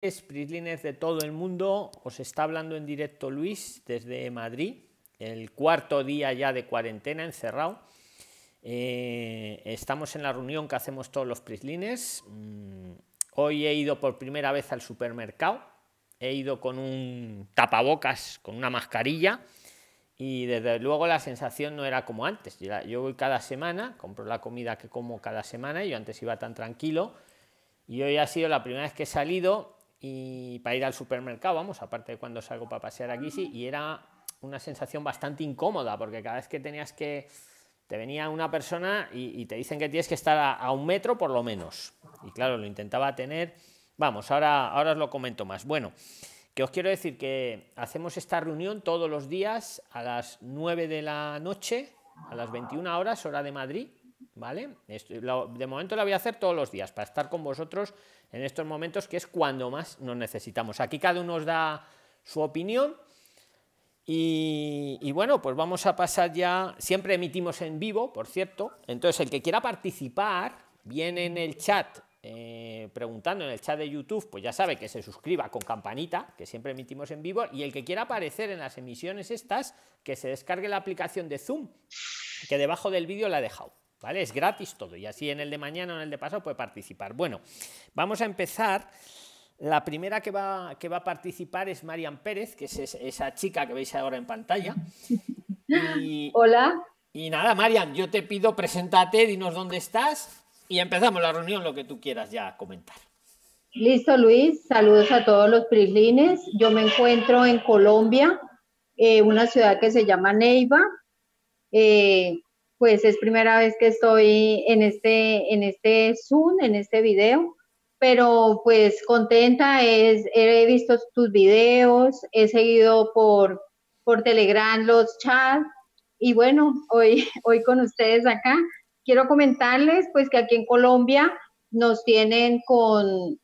Prisliners de todo el mundo, os está hablando en directo Luis desde Madrid, el cuarto día ya de cuarentena encerrado. Eh, estamos en la reunión que hacemos todos los Prisliners. Mm, hoy he ido por primera vez al supermercado, he ido con un tapabocas, con una mascarilla y desde luego la sensación no era como antes. Yo voy cada semana, compro la comida que como cada semana, yo antes iba tan tranquilo y hoy ha sido la primera vez que he salido y para ir al supermercado, vamos, aparte de cuando salgo para pasear aquí, sí, y era una sensación bastante incómoda, porque cada vez que tenías que, te venía una persona y, te dicen que tienes que estar a, un metro por lo menos. Y claro, lo intentaba tener, vamos, ahora, ahora os lo comento más. Bueno, que os quiero decir que hacemos esta reunión todos los días a las 9 de la noche, a las 21 horas, hora de Madrid, ¿vale? de momento la voy a hacer todos los días para estar con vosotros en estos momentos que es cuando más nos necesitamos. Aquí cada uno nos da su opinión y, bueno, pues vamos a pasar ya, siempre emitimos en vivo, por cierto, entonces el que quiera participar, viene en el chat eh, preguntando en el chat de YouTube, pues ya sabe que se suscriba con campanita, que siempre emitimos en vivo, y el que quiera aparecer en las emisiones estas, que se descargue la aplicación de Zoom, que debajo del vídeo la he dejado. ¿Vale? Es gratis todo y así en el de mañana o en el de pasado puede participar. Bueno, vamos a empezar. La primera que va, que va a participar es Marian Pérez, que es esa chica que veis ahora en pantalla. Hola. Y nada, Marian, yo te pido, preséntate, dinos dónde estás y empezamos la reunión, lo que tú quieras ya comentar. Listo, Luis. Saludos a todos los prislines. Yo me encuentro en Colombia, eh, una ciudad que se llama Neiva. Eh, pues es primera vez que estoy en este, en este Zoom, en este video, pero pues contenta, es, he visto tus videos, he seguido por, por Telegram los chats y bueno, hoy, hoy con ustedes acá. Quiero comentarles pues que aquí en Colombia nos tienen con,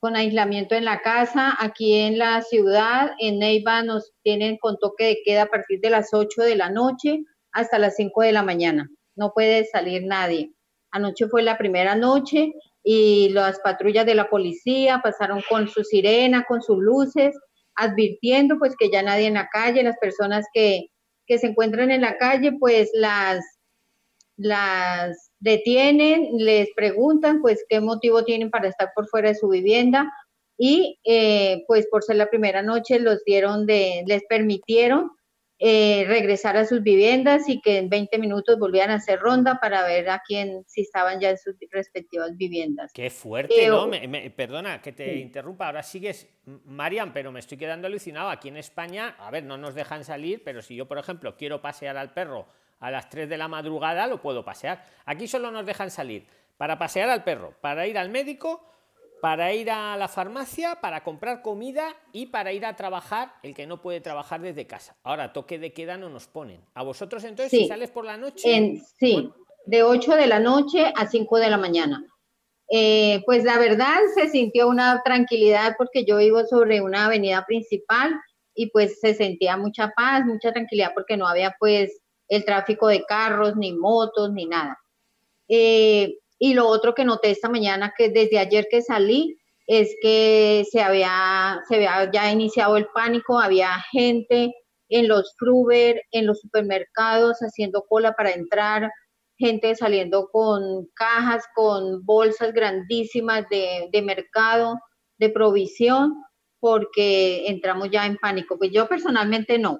con aislamiento en la casa, aquí en la ciudad, en Neiva nos tienen con toque de queda a partir de las 8 de la noche, hasta las 5 de la mañana. No puede salir nadie. Anoche fue la primera noche y las patrullas de la policía pasaron con su sirena, con sus luces, advirtiendo pues que ya nadie en la calle, las personas que, que se encuentran en la calle, pues las, las detienen, les preguntan pues qué motivo tienen para estar por fuera de su vivienda y eh, pues por ser la primera noche los dieron de, les permitieron eh, regresar a sus viviendas y que en 20 minutos volvieran a hacer ronda para ver a quién, si estaban ya en sus respectivas viviendas. Qué fuerte, ¿no? perdona que te interrumpa, ahora sigues, Marian, pero me estoy quedando alucinado. Aquí en España, a ver, no nos dejan salir, pero si yo, por ejemplo, quiero pasear al perro a las 3 de la madrugada, lo puedo pasear. Aquí solo nos dejan salir para pasear al perro, para ir al médico para ir a la farmacia, para comprar comida y para ir a trabajar el que no puede trabajar desde casa. Ahora, toque de queda no nos ponen. ¿A vosotros entonces si sales por la noche? sí, de 8 de la noche a 5 de la mañana. Eh, pues la verdad se sintió una tranquilidad porque yo vivo sobre una avenida principal y pues se sentía mucha paz, mucha tranquilidad porque no había pues el tráfico de carros, ni motos, ni nada. Eh, y lo otro que noté esta mañana, que desde ayer que salí, es que se había, se había ya iniciado el pánico, había gente en los Fruber, en los supermercados haciendo cola para entrar, gente saliendo con cajas, con bolsas grandísimas de, de mercado, de provisión, porque entramos ya en pánico. Pues yo personalmente no,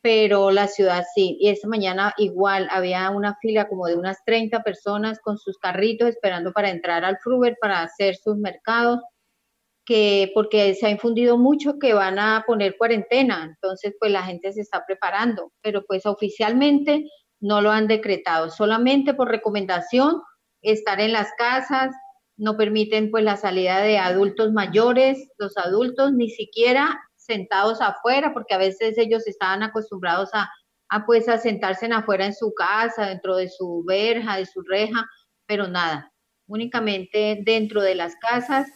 pero la ciudad sí. Y esta mañana igual había una fila como de unas 30 personas con sus carritos esperando para entrar al Fruber para hacer sus mercados, que porque se ha infundido mucho que van a poner cuarentena, entonces pues la gente se está preparando, pero pues oficialmente no lo han decretado, solamente por recomendación estar en las casas, no permiten pues la salida de adultos mayores, los adultos ni siquiera sentados afuera, porque a veces ellos estaban acostumbrados a, a pues a sentarse en afuera en su casa, dentro de su verja, de su reja, pero nada, únicamente dentro de las casas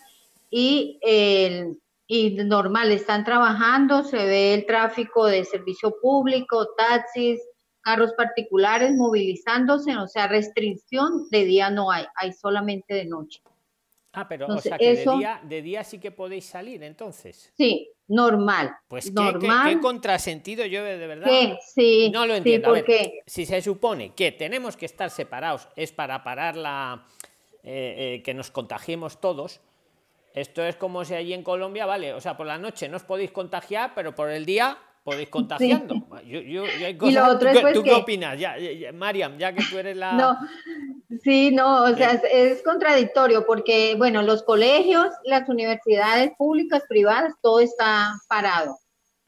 y, el, y normal, están trabajando, se ve el tráfico de servicio público, taxis, carros particulares movilizándose, o sea, restricción de día no hay, hay solamente de noche. Ah, pero o sea que de, día, de día sí que podéis salir entonces. Sí, normal. Pues normal. ¿qué, contrasentido yo de verdad. Sí, no lo entiendo. si se supone que tenemos que estar separados es para parar la eh, eh, que nos contagiemos todos. Esto es como si allí en Colombia, vale, o sea, por la noche no os podéis contagiar, pero por el día podéis contagiando. Yo, yo, ¿Tú, pues qué opinas? Ya, Mariam, ya que tú eres la... No, sí, no, o sea, es, contradictorio porque, bueno, los colegios, las universidades públicas, privadas, todo está parado.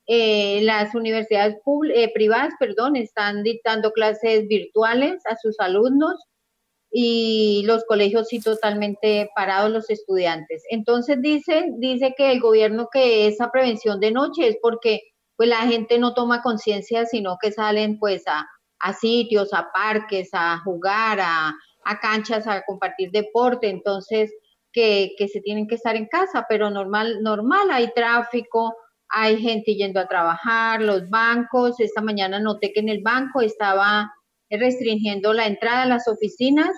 Eh, las universidades eh, privadas, perdón, están dictando clases virtuales a sus alumnos y los colegios sí totalmente parados los estudiantes. Entonces dice, dice que el gobierno que esa prevención de noche es porque pues la gente no toma conciencia, sino que salen pues a, sitios, a parques, a jugar, a, canchas, a compartir deporte, entonces que, se tienen que estar en casa, pero normal, normal, hay tráfico, hay gente yendo a trabajar, los bancos, esta mañana noté que en el banco estaba restringiendo la entrada a las oficinas,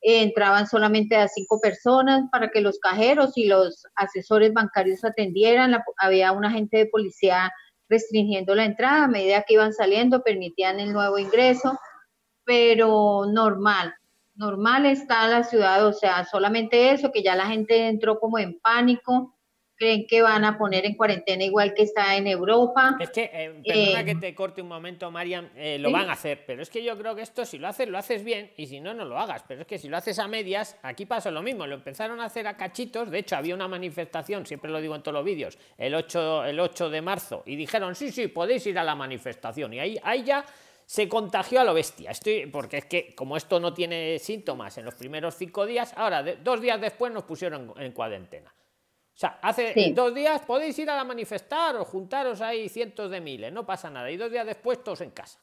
entraban solamente a cinco personas para que los cajeros y los asesores bancarios atendieran, había un agente de policía restringiendo la entrada a medida que iban saliendo, permitían el nuevo ingreso, pero normal, normal está la ciudad, o sea, solamente eso, que ya la gente entró como en pánico, creen que van a poner en cuarentena igual que está en Europa. Es que, eh, perdona que eh, te corte un momento, Mariam, eh, lo van a hacer, pero es que yo creo que esto si lo haces, lo haces bien y si no, no lo hagas. Pero es que si lo haces a medias, aquí pasa lo mismo, lo empezaron a hacer a cachitos, de hecho había una manifestación, siempre lo digo en todos los vídeos, el 8, el 8 de marzo, y dijeron, sí, sí, podéis ir a la manifestación, y ahí, ahí ya se contagió a lo bestia. Estoy, porque es que como esto no tiene síntomas en los primeros cinco días, ahora dos días después nos pusieron en cuarentena. O sea, hace dos días podéis ir a la manifestar o juntaros ahí cientos de miles, no pasa nada. Y dos días después todos en casa.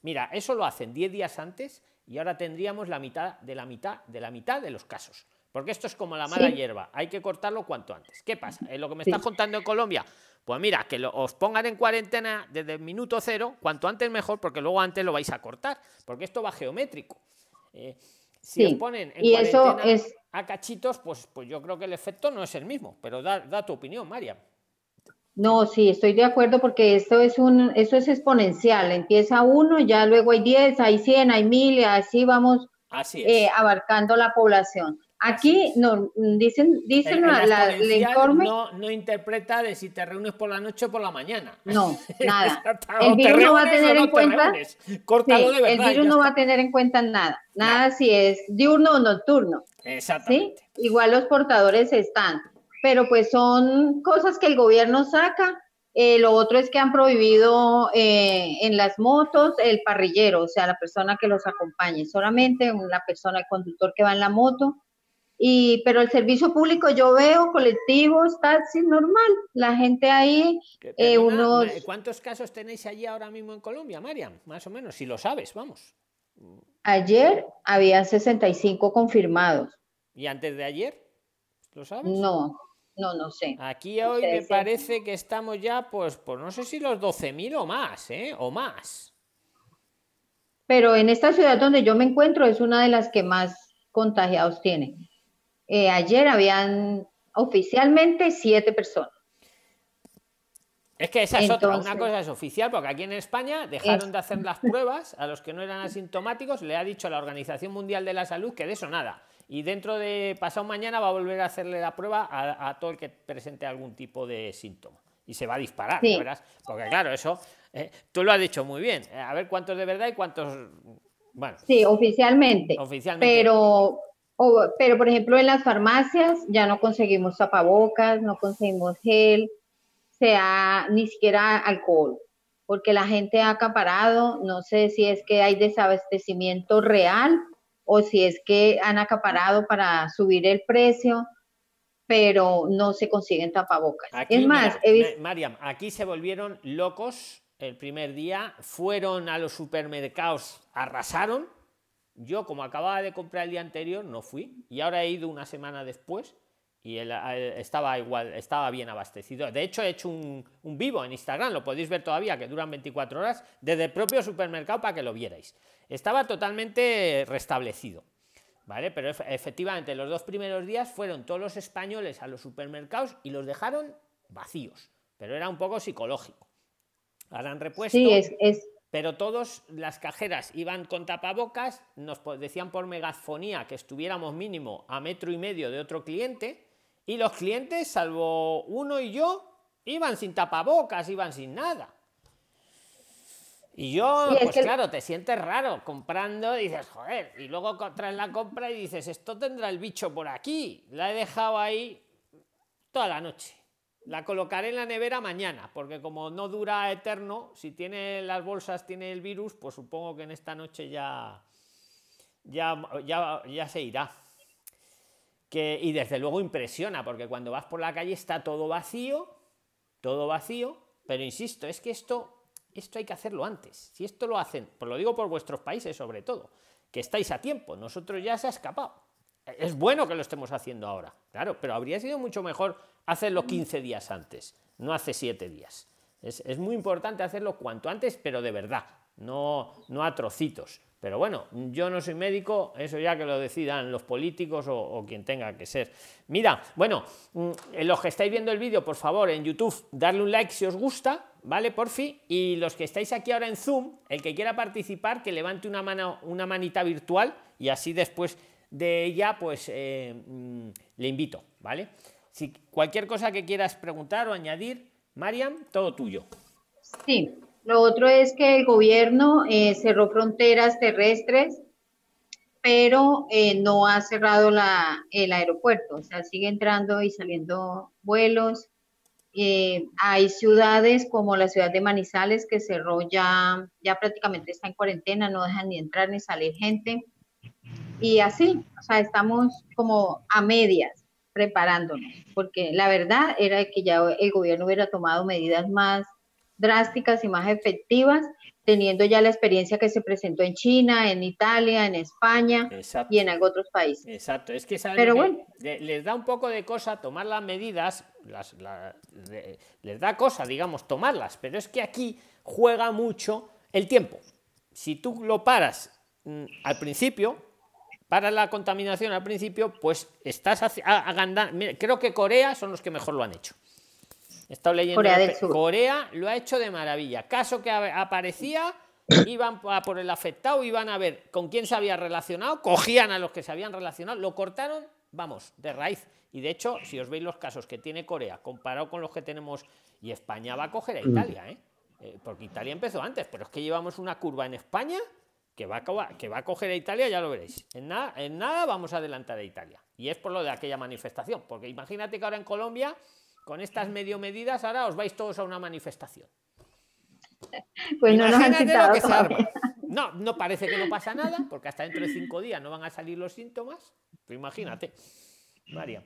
Mira, eso lo hacen diez días antes y ahora tendríamos la mitad de la mitad de la mitad de los casos. Porque esto es como la mala hierba, hay que cortarlo cuanto antes. ¿Qué pasa? En lo que me estás contando en Colombia, pues mira, que os pongan en cuarentena desde el minuto cero, cuanto antes mejor, porque luego antes lo vais a cortar, porque esto va geométrico. Eh, si os ponen en y eso es a cachitos, pues, pues yo creo que el efecto no es el mismo, pero da, da tu opinión, María. No, sí, estoy de acuerdo porque esto es un, eso es exponencial. Empieza uno, ya luego hay 10, hay 100, hay 1000 y así vamos eh, abarcando la población. Aquí no, dicen, dicen la, informe. No, no, interpreta de si te reúnes por la noche o por la mañana. No, nada. el virus no va a tener en cuenta. El virus no va a tener en cuenta nada. Nada si es diurno o nocturno. Exactamente. Igual los portadores están. Pero pues son cosas que el gobierno saca. Eh, lo otro es que han prohibido eh, en las motos el parrillero, o sea, la persona que los acompañe, solamente una persona, el conductor que va en la moto y, pero el servicio público yo veo colectivos, taxis, normal. La gente ahí, eh, unos... ¿Cuántos casos tenéis allí ahora mismo en Colombia, Mariam? Más o menos, si lo sabes, vamos. Ayer había 65 confirmados. ¿Y antes de ayer? ¿Lo sabes? No, no, no sé. Aquí hoy me parece que estamos ya, pues, pues no sé si los 12.000 o más, ¿eh? O más. Pero en esta ciudad donde yo me encuentro es una de las que más contagiados tiene. Eh, ayer habían oficialmente siete personas. Es que esa es otra. Una cosa es oficial, porque aquí en España dejaron de hacer las pruebas a los que no eran asintomáticos. Le ha dicho la Organización Mundial de la Salud que de eso nada. Y dentro de pasado mañana va a volver a hacerle la prueba a, todo el que presente algún tipo de síntoma. Y se va a disparar, ¿verdad? Porque claro, eso, eh, tú lo has dicho muy bien. A ver cuántos de verdad y cuántos... Bueno. Sí, oficialmente. Oficialmente. Pero pero, por ejemplo, en las farmacias ya no conseguimos tapabocas, no conseguimos gel, sea ni siquiera alcohol, porque la gente ha acaparado, no sé si es que hay desabastecimiento real o si es que han acaparado para subir el precio, pero no se consiguen tapabocas. es más, Mariam, aquí se volvieron locos el primer día, fueron a los supermercados, arrasaron yo, como acababa de comprar el día anterior, no fui y ahora he ido una semana después y estaba igual, estaba bien abastecido. De hecho, he hecho un, vivo en Instagram, lo podéis ver todavía, que duran 24 horas, desde el propio supermercado para que lo vierais. Estaba totalmente restablecido. ¿vale? Pero efectivamente los dos primeros días fueron todos los españoles a los supermercados y los dejaron vacíos, pero era un poco psicológico. Han repuesto. Sí, es... Pero todos las cajeras iban con tapabocas, nos decían por megafonía que estuviéramos mínimo a metro y medio de otro cliente, y los clientes, salvo uno y yo, iban sin tapabocas, iban sin nada. Y yo, pues claro, te sientes raro comprando y dices, joder, y luego traes la compra y dices, esto tendrá el bicho por aquí. La he dejado ahí toda la noche. La colocaré en la nevera mañana, porque como no dura eterno, si tiene las bolsas, tiene el virus, pues supongo que en esta noche ya, ya, ya, ya se irá. Que, y desde luego impresiona, porque cuando vas por la calle está todo vacío, todo vacío, pero insisto, es que esto esto hay que hacerlo antes. Si esto lo hacen, pues lo digo por vuestros países sobre todo, que estáis a tiempo, nosotros ya se ha escapado. Es bueno que lo estemos haciendo ahora, claro, pero habría sido mucho mejor hacerlo 15 días antes, no hace 7 días. Es, es muy importante hacerlo cuanto antes, pero de verdad, no, no a trocitos. Pero bueno, yo no soy médico, eso ya que lo decidan los políticos o, quien tenga que ser. Mira, bueno, mm, los que estáis viendo el vídeo, por favor, en YouTube, darle un like si os gusta, ¿vale? Por fin. Y los que estáis aquí ahora en Zoom, el que quiera participar, que levante una mano, una manita virtual y así después de ella, pues eh, mm, le invito, ¿vale? Si cualquier cosa que quieras preguntar o añadir, Mariam, todo tuyo. Sí, lo otro es que el gobierno eh, cerró fronteras terrestres, pero eh, no ha cerrado el aeropuerto, o sea, sigue entrando y saliendo vuelos. Eh, hay ciudades como la ciudad de Manizales que cerró ya, ya prácticamente está en cuarentena, no dejan ni entrar ni salir gente. Y así, o sea, estamos como a medias preparándonos, porque la verdad era que ya el gobierno hubiera tomado medidas más drásticas y más efectivas, teniendo ya la experiencia que se presentó en China, en Italia, en España y en otros países. Exacto, es que, Pero bueno. les da un poco de cosa tomar las medidas, las, les da cosa, digamos, tomarlas, pero es que aquí juega mucho el tiempo. Si tú lo paras mm, al principio, para la contaminación al principio, pues estás a, creo que Corea son los que mejor lo han hecho. He estado leyendo. Corea del Sur. Corea lo ha hecho de maravilla. Caso que aparecía, iban a por el afectado, iban a ver con quién se había relacionado, cogían a los que se habían relacionado, lo cortaron, vamos, de raíz. Y de hecho, si os veis los casos que tiene Corea comparado con los que tenemos, y España va a coger a mm. Italia, ¿eh? ¿eh? porque Italia empezó antes, pero es que llevamos una curva en España que va a, que va a coger a Italia, ya lo veréis. En nada, en nada vamos a adelantar a Italia. Y es por lo de aquella manifestación, porque imagínate que ahora en Colombia con estas medio medidas ahora os vais todos a una manifestación. Pues no nos han No, no parece que no pasa nada, porque hasta dentro de cinco días no van a salir los síntomas. Pero imagínate, María.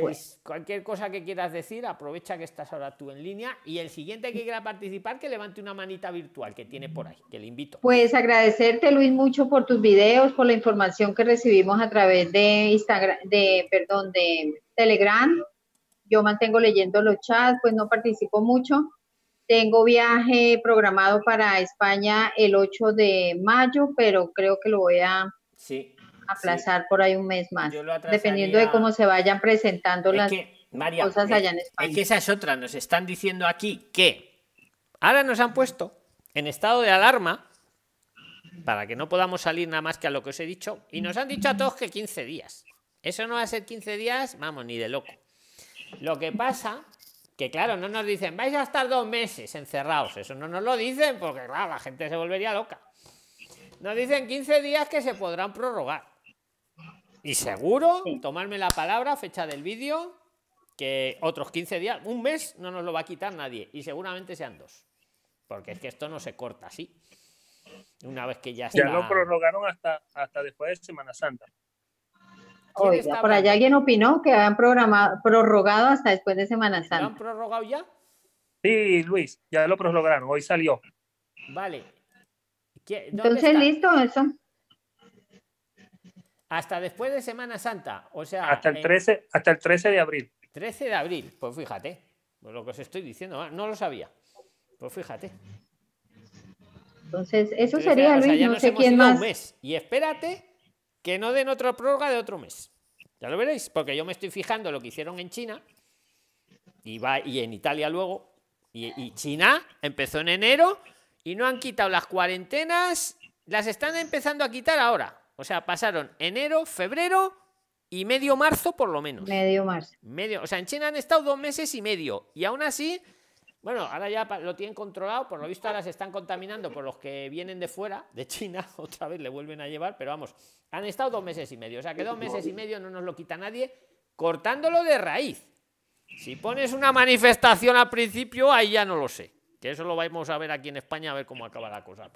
Pues cualquier cosa que quieras decir, aprovecha que estás ahora tú en línea y el siguiente que quiera participar, que levante una manita virtual que tiene por ahí, que le invito. Pues agradecerte, Luis, mucho por tus videos, por la información que recibimos a través de Instagram, de, perdón, de Telegram yo mantengo leyendo los chats, pues no participo mucho. Tengo viaje programado para España el 8 de mayo, pero creo que lo voy a aplazar por ahí un mes más, dependiendo de cómo se vayan presentando las cosas allá en España. Es que esa es otra, nos están diciendo aquí que ahora nos han puesto en estado de alarma para que no podamos salir nada más que a lo que os he dicho y nos han dicho a todos que 15 días. Eso no va a ser 15 días, vamos, ni de loco. Lo que pasa que claro, no nos dicen, vais a estar dos meses encerrados. Eso no nos lo dicen porque, claro, la gente se volvería loca. Nos dicen 15 días que se podrán prorrogar. Y seguro, tomarme la palabra, fecha del vídeo, que otros 15 días, un mes, no nos lo va a quitar nadie. Y seguramente sean dos. Porque es que esto no se corta así. Una vez que ya está... Ya lo prorrogaron hasta, hasta después de Semana Santa por allá alguien opinó que habían programado, prorrogado hasta después de Semana Santa. ¿Lo han prorrogado ya? Sí, Luis, ya lo prorrogaron, hoy salió. Vale. Entonces, listo, eso. Hasta después de Semana Santa, o sea... Hasta el 13, hasta el 13 de abril. 13 de abril, pues fíjate, pues lo que os estoy diciendo, ah, no lo sabía. Pues fíjate. Entonces, eso sería, Luis, no sé quién más. Y espérate que no den otra prórroga de otro mes. Ya lo veréis, porque yo me estoy fijando lo que hicieron en China y, va, y en Italia luego. Y, China empezó en enero y no han quitado las cuarentenas, las están empezando a quitar ahora. O sea, pasaron enero, febrero y medio marzo por lo menos. Medio marzo. Medio, o sea, en China han estado dos meses y medio y aún así bueno, ahora ya lo tienen controlado, por lo visto ahora se están contaminando por los que vienen de fuera, de China, otra vez le vuelven a llevar, pero vamos, han estado dos meses y medio, o sea que dos meses y medio no nos lo quita nadie, cortándolo de raíz. Si pones una manifestación al principio, ahí ya no lo sé, que eso lo vamos a ver aquí en España, a ver cómo acaba la cosa.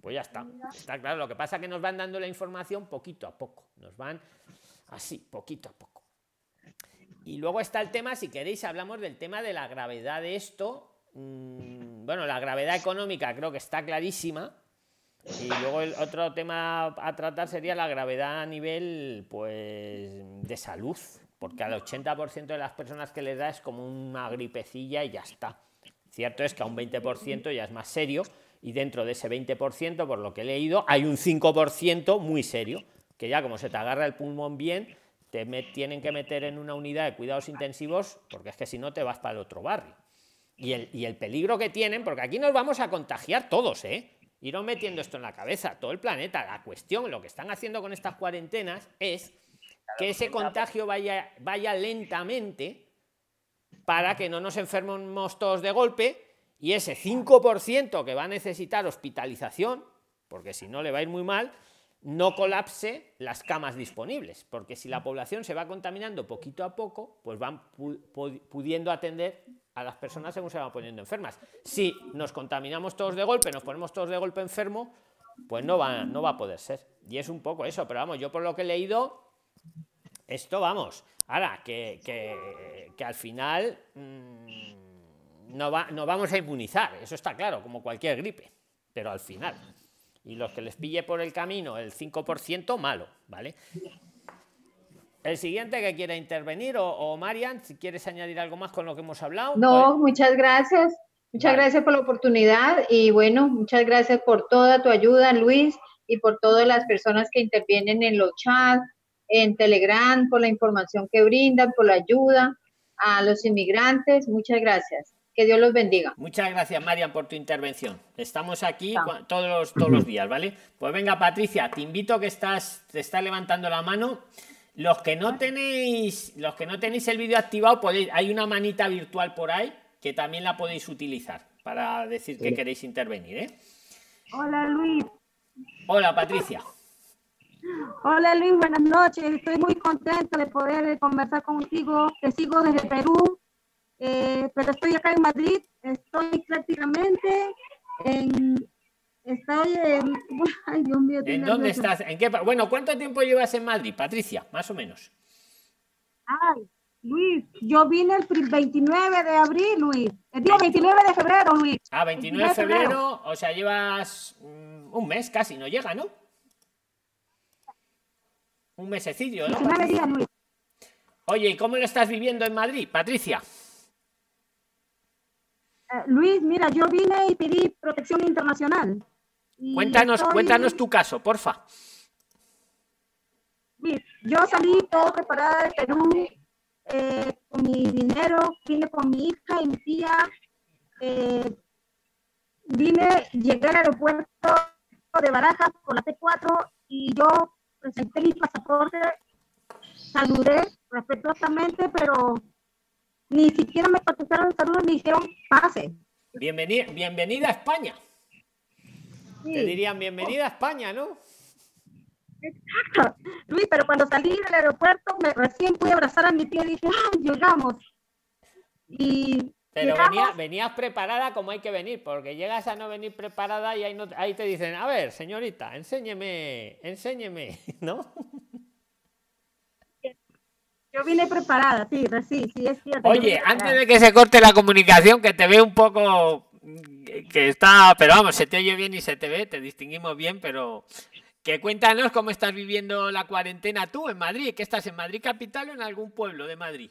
Pues ya está, está claro, lo que pasa es que nos van dando la información poquito a poco, nos van así, poquito a poco. Y luego está el tema, si queréis, hablamos del tema de la gravedad de esto. Mm, bueno, la gravedad económica creo que está clarísima. Y luego el otro tema a tratar sería la gravedad a nivel pues de salud, porque al 80% de las personas que les da es como una gripecilla y ya está. Cierto es que a un 20% ya es más serio y dentro de ese 20%, por lo que he leído, hay un 5% muy serio, que ya como se te agarra el pulmón bien, te tienen que meter en una unidad de cuidados intensivos porque es que si no te vas para el otro barrio. Y el, y el peligro que tienen, porque aquí nos vamos a contagiar todos, ¿eh? Iros metiendo esto en la cabeza, todo el planeta. La cuestión, lo que están haciendo con estas cuarentenas es que ese contagio vaya, vaya lentamente para que no nos enfermemos todos de golpe y ese 5% que va a necesitar hospitalización, porque si no le va a ir muy mal, no colapse las camas disponibles, porque si la población se va contaminando poquito a poco, pues van pudiendo atender a las personas según se van poniendo enfermas. Si nos contaminamos todos de golpe, nos ponemos todos de golpe enfermo, pues no va, no va a poder ser. Y es un poco eso, pero vamos, yo por lo que he leído, esto vamos. Ahora, que, que, al final mm, no, va, no vamos a inmunizar, eso está claro, como cualquier gripe, pero al final y los que les pille por el camino el 5%, malo, ¿vale? El siguiente que quiera intervenir, o, Marian, si quieres añadir algo más con lo que hemos hablado. No, pues- muchas gracias. Muchas gracias por la oportunidad y bueno, muchas gracias por toda tu ayuda, Luis, y por todas las personas que intervienen en los chats, en Telegram, por la información que brindan, por la ayuda a los inmigrantes. Muchas gracias. Que Dios los bendiga. Muchas gracias, Marian, por tu intervención. Estamos aquí todos los, todos los días, ¿vale? Pues venga, Patricia, te invito que estás, te está levantando la mano. Los que no tenéis, los que no tenéis el vídeo activado, podéis, hay una manita virtual por ahí que también la podéis utilizar para decir que queréis intervenir, ¿eh? Hola, Luis. Hola, Patricia. Hola Luis, buenas noches. Estoy muy contenta de poder conversar contigo. Te sigo desde Perú eh, pero estoy acá en Madrid, estoy prácticamente en... Estoy en... Ay, Dios mío. ¿En dónde estás? ¿En qué... Bueno, ¿cuánto tiempo llevas en Madrid, Patricia? Más o menos. Ay, Luis, yo vine el 29 de abril, Luis. El día 29 de febrero, Luis. Ah, 29 de febrero, o sea, llevas mm, un mes casi, no llega, ¿no? Un mesecillo, ¿no? 19 días, Luis. Oye, ¿y cómo lo estás viviendo en Madrid, Patricia? Eh, Luis, mira, yo vine y pedí protección internacional. cuéntanos, cuéntanos tu caso, porfa. Yo salí todo preparada de Perú eh, con mi dinero, vine con mi hija y mi tía. Eh, vine, llegué al aeropuerto de Barajas por la T4 y yo presenté mi pasaporte, saludé respetuosamente, pero ni siquiera me contestaron saludos ni dijeron pase. Bienvenida, bienvenida a España. Te dirían bienvenida a España, ¿no? Exacto. Luis, pero cuando salí del aeropuerto, me recién pude abrazar a mi tía y dije, ¡ah, llegamos! Y pero venías preparada como hay que venir, porque llegas a no venir preparada y ahí, no, ahí te dicen, a ver, señorita, enséñeme, enséñeme, ¿no? Yo vine preparada, sí, sí, sí, es cierto. Oye, antes de que se corte la comunicación, que te ve un poco que está, pero vamos, se te oye bien y se te ve, te distinguimos bien, pero que cuéntanos cómo estás viviendo la cuarentena tú en Madrid, que estás en Madrid capital o en algún pueblo de Madrid.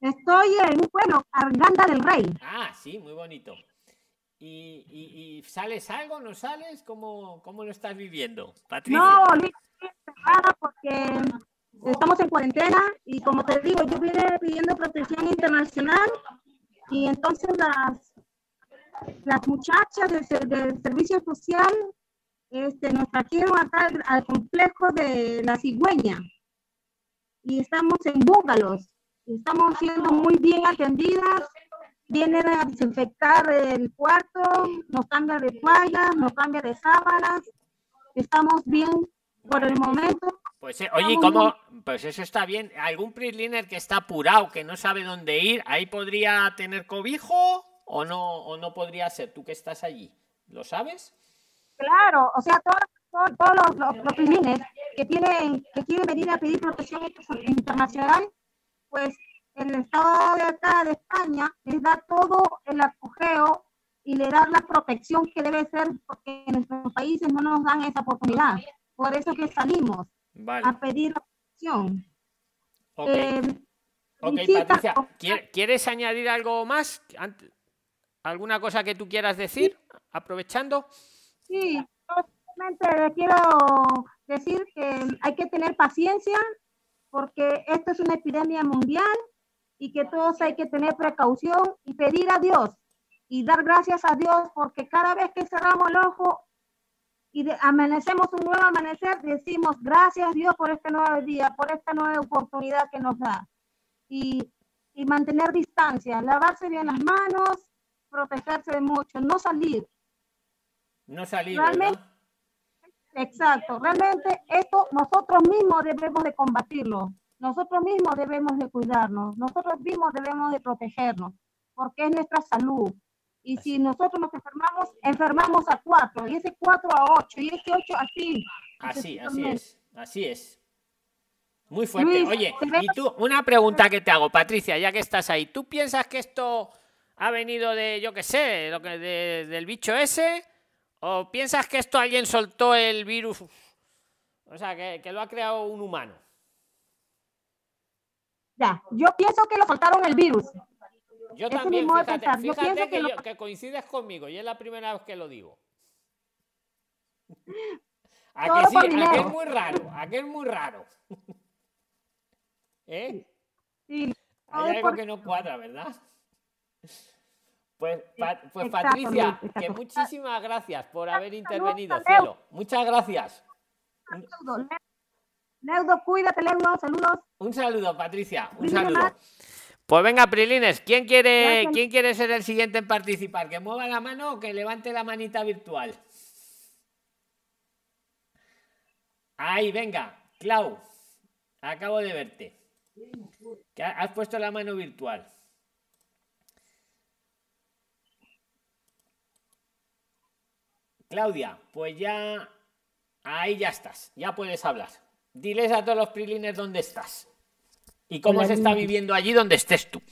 Estoy en un pueblo, Arganda del Rey. Ah, sí, muy bonito. ¿Y, y, y sales algo, no sales? ¿Cómo, cómo lo estás viviendo, Patricia? No, porque estamos en cuarentena y como te digo, yo vine pidiendo protección internacional y entonces las, las muchachas del, servicio social este, nos trajeron acá al, al complejo de la cigüeña y estamos en búngalos. Estamos siendo muy bien atendidas. Vienen a desinfectar el cuarto, nos cambian de toallas, nos cambian de sábanas. Estamos bien por el momento. Pues eh, oye, ¿y ¿cómo? Pues eso está bien. ¿Algún prisliner que está apurado, que no sabe dónde ir, ahí podría tener cobijo o no, o no podría ser? Tú que estás allí, ¿lo sabes? Claro, o sea, todos, todos, todos los, los, los prislines que tienen, que quieren venir a pedir protección internacional, pues el Estado de acá de España les da todo el apogeo y le da la protección que debe ser porque en nuestros países no nos dan esa oportunidad. Por eso que salimos Vale. a pedir la protección. Ok, Eh, ok, visita- Patricia. ¿quier- ¿Quieres añadir algo más? ¿Alguna cosa que tú quieras decir? Aprovechando. Sí, simplemente le quiero decir que hay que tener paciencia porque esto es una epidemia mundial y que todos hay que tener precaución y pedir a Dios y dar gracias a Dios porque cada vez que cerramos el ojo y de- amanecemos un nuevo amanecer, decimos gracias Dios por este nuevo día, por esta nueva oportunidad que nos da. Y, y mantener distancia, lavarse bien las manos, protegerse mucho, no salir. No salir, Realmente- ¿verdad? Exacto, realmente esto nosotros mismos debemos de combatirlo, nosotros mismos debemos de cuidarnos, nosotros mismos debemos de protegernos, porque es nuestra salud. Y si nosotros nos enfermamos, enfermamos a cuatro, y ese cuatro a ocho, y ese ocho. Así, así Exactamente. es, así es. Muy fuerte. Luis, Oye, y tú, una pregunta que te hago, Patricia, ya que estás ahí. ¿Tú piensas que esto ha venido de, yo qué sé, lo que de- del bicho ese? ¿O piensas que esto alguien soltó el virus? O sea, que, que lo ha creado un humano. Ya, yo pienso que lo soltaron el virus. Yo también, fíjate. Yo pienso que, que lo- yo- que coincides conmigo y es la primera vez que lo digo. A que sí, a que es muy raro, a que es muy raro. ¿Eh? Sí, Hay algo que no cuadra, ¿verdad? Pues, pues Patricia, exacto. que muchísimas gracias por haber intervenido, cielo. Muchas gracias. Neudo, Neudo, cuídate, Neudo, saludos. Un saludo, Patricia. Un saludo. Pues venga, Prilines, ¿quién quiere. ¿quién quiere ser el siguiente en participar? ¿Que mueva la mano o que levante la manita virtual? Ahí, venga, Clau. Acabo de verte. Que ha- has puesto la mano virtual. Claudia, pues ya. Ahí ya estás. Ya puedes hablar. Diles a todos los prilines dónde estás. Y cómo Hola, se está viviendo allí donde estés tú.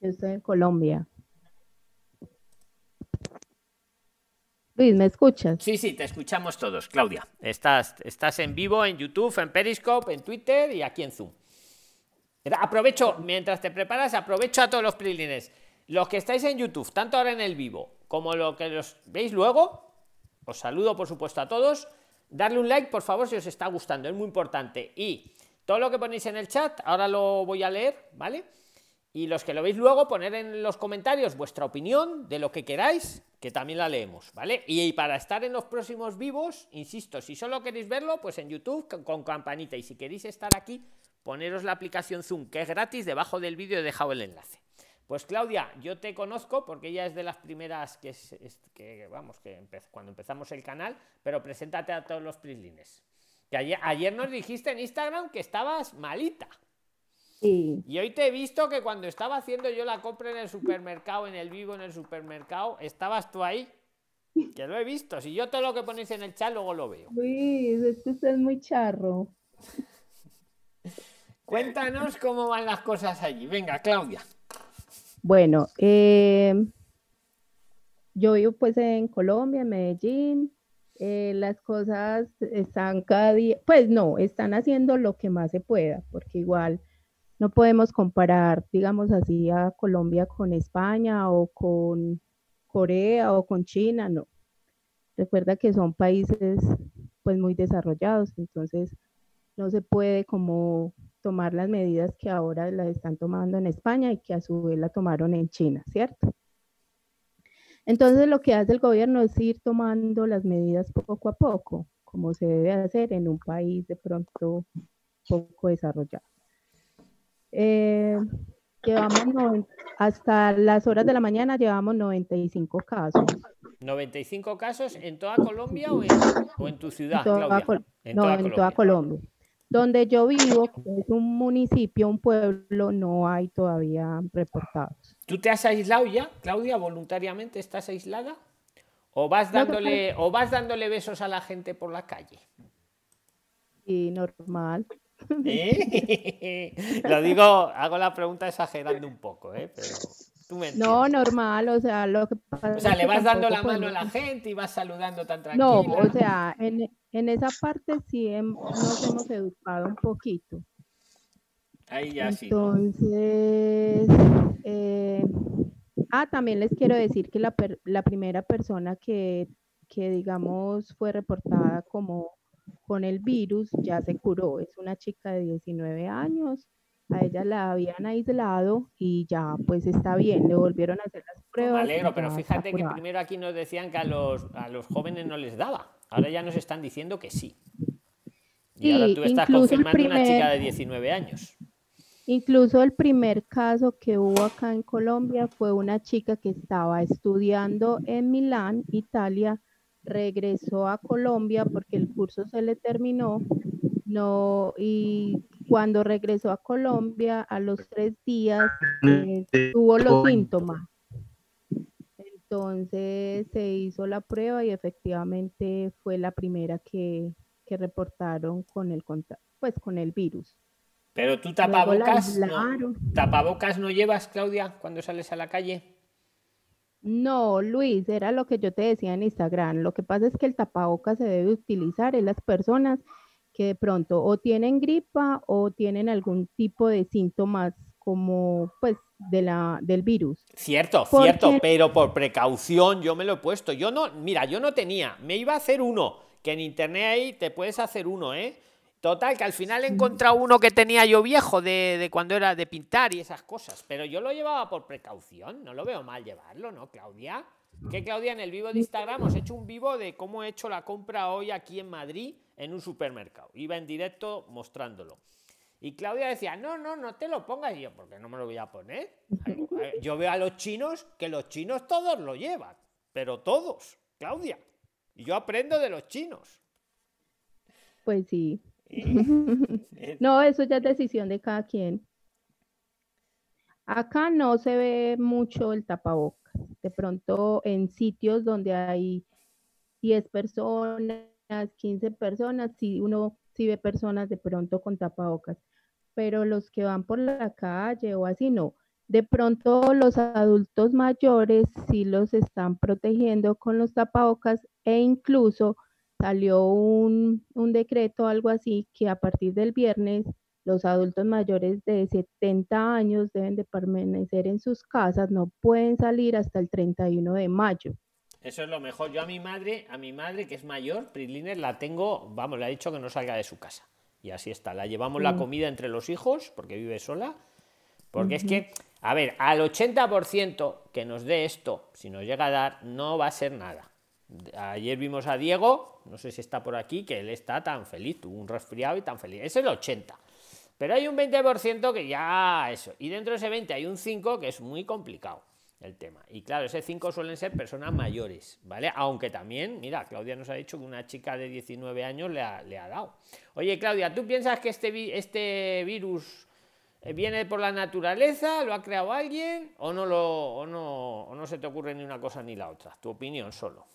Yo estoy en Colombia. Luis, ¿me escuchas? Sí, sí, te escuchamos todos, Claudia. Estás, estás en vivo en YouTube, en Periscope, en Twitter y aquí en Zoom. Aprovecho, mientras te preparas, aprovecho a todos los prilines. Los que estáis en YouTube, tanto ahora en el vivo como lo que los veis luego, os saludo por supuesto a todos. Darle un like, por favor, si os está gustando, es muy importante. Y todo lo que ponéis en el chat, ahora lo voy a leer, ¿vale? Y los que lo veis luego, poner en los comentarios vuestra opinión de lo que queráis, que también la leemos, ¿vale? Y para estar en los próximos vivos, insisto, si solo queréis verlo, pues en YouTube con, campanita. Y si queréis estar aquí, poneros la aplicación Zoom, que es gratis, debajo del vídeo he dejado el enlace. Pues Claudia, yo te conozco porque ella es de las primeras que, es, es- que vamos, que empe- cuando empezamos el canal, pero preséntate a todos los prislines. Que ayer, ayer nos dijiste en Instagram que estabas malita. Sí. Y hoy te he visto que cuando estaba haciendo yo la compra en el supermercado, en el vivo, en el supermercado, estabas tú ahí. Que lo he visto. Si yo todo lo que ponéis en el chat luego lo veo. Luis, es que usted es muy charro. Cuéntanos cómo van las cosas allí. Venga, Claudia. Bueno, eh, yo vivo pues en Colombia, en Medellín. Eh, las cosas están cada día, pues no, están haciendo lo que más se pueda, porque igual no podemos comparar, digamos así, a Colombia con España o con Corea o con China, no. Recuerda que son países pues muy desarrollados, entonces no se puede como tomar las medidas que ahora las están tomando en España y que a su vez la tomaron en China, ¿cierto? Entonces lo que hace el gobierno es ir tomando las medidas poco a poco, como se debe hacer en un país de pronto poco desarrollado. Eh, llevamos hasta las horas de la mañana llevamos 95 casos. 95 casos en toda Colombia o en, tu ciudad, Claudia? En no, en toda Colombia. Donde yo vivo, que es un municipio, un pueblo, no hay todavía reportados. ¿Tú te has aislado ya, Claudia, voluntariamente? ¿Estás aislada? ¿O vas dándole, o vas dándole besos a la gente por la calle? Sí, normal. ¿Eh? Lo digo, hago la pregunta exagerando un poco, ¿eh? Pero no, normal, o sea, lo que pasa O sea, le vas dando la mano a la gente y vas saludando tan tranquila. No, o sea, en, en esa parte sí nos hemos educado un poquito. Ahí ya sí. Entonces, eh, ah, también les quiero decir que la, la primera persona que, que, digamos, fue reportada como con el virus ya se curó. Es una chica de 19 años a ella la habían aislado y ya pues está bien, le volvieron a hacer las pruebas. Me alegro, pero fíjate que primero aquí nos decían que a los, a los jóvenes no les daba, ahora ya nos están diciendo que sí. Y ahora tú estás confirmando una chica de 19 años. Incluso el primer caso que hubo acá en Colombia fue una chica que estaba estudiando en Milán, Italia, regresó a Colombia porque el curso se le terminó, no, y cuando regresó a Colombia, a los tres días, eh, tuvo los síntomas. Entonces se hizo la prueba y efectivamente fue la primera que, reportaron con el pues con el virus. Pero tú tapabocas, no, tapabocas no llevas, Claudia, cuando sales a la calle. No, Luis, era lo que yo te decía en Instagram. Lo que pasa es que el tapabocas se debe utilizar en las personas que de pronto o tienen gripa o tienen algún tipo de síntomas como pues de la del virus. Cierto, cierto, pero por precaución yo me lo he puesto. Yo no, mira, yo no tenía, me iba a hacer uno, que en internet ahí te puedes hacer uno, ¿eh? Total, que al final he encontrado uno que tenía yo viejo de, de, cuando era de pintar y esas cosas, pero yo lo llevaba por precaución, no lo veo mal llevarlo, ¿no, Claudia? Que Claudia, en el vivo de Instagram os he hecho un vivo de cómo he hecho la compra hoy aquí en Madrid en un supermercado. Iba en directo mostrándolo. Y Claudia decía, no, no, no te lo pongas. Y yo, ¿por qué no me lo voy a poner? Yo veo a los chinos que los chinos todos lo llevan, pero todos, Claudia. Y yo aprendo de los chinos. Pues sí. no, eso ya es decisión de cada quien. Acá no se ve mucho el tapabocas. De pronto en sitios donde hay 10 personas, 15 personas, si uno si ve personas de pronto con tapabocas, pero los que van por la calle o así no. De pronto los adultos mayores sí los están protegiendo con los tapabocas e incluso salió un, un decreto, algo así, que a partir del viernes los adultos mayores de 70 años deben de permanecer en sus casas, no pueden salir hasta el 31 de mayo. Eso es lo mejor. Yo a mi madre, a mi madre que es mayor, Prisliner, la tengo, vamos, le ha dicho que no salga de su casa. Y así está. La llevamos la mm. comida entre los hijos, porque vive sola. Porque es que, a ver, al 80% que nos dé esto, si nos llega a dar, no va a ser nada. Ayer vimos a Diego, no sé si está por aquí, que él está tan feliz, tuvo un resfriado y tan feliz. Es el 80%. Pero hay un 20% que ya eso. Y dentro de ese 20 hay un 5 que es muy complicado el tema. Y claro, ese 5 suelen ser personas mayores, ¿vale? Aunque también, mira, Claudia nos ha dicho que una chica de 19 años le ha, le ha dado. Oye, Claudia, ¿tú piensas que este, este virus eh, viene por la naturaleza, lo ha creado alguien o no, lo, o no, o no se te ocurre ni una cosa ni la otra? Tu opinión solo.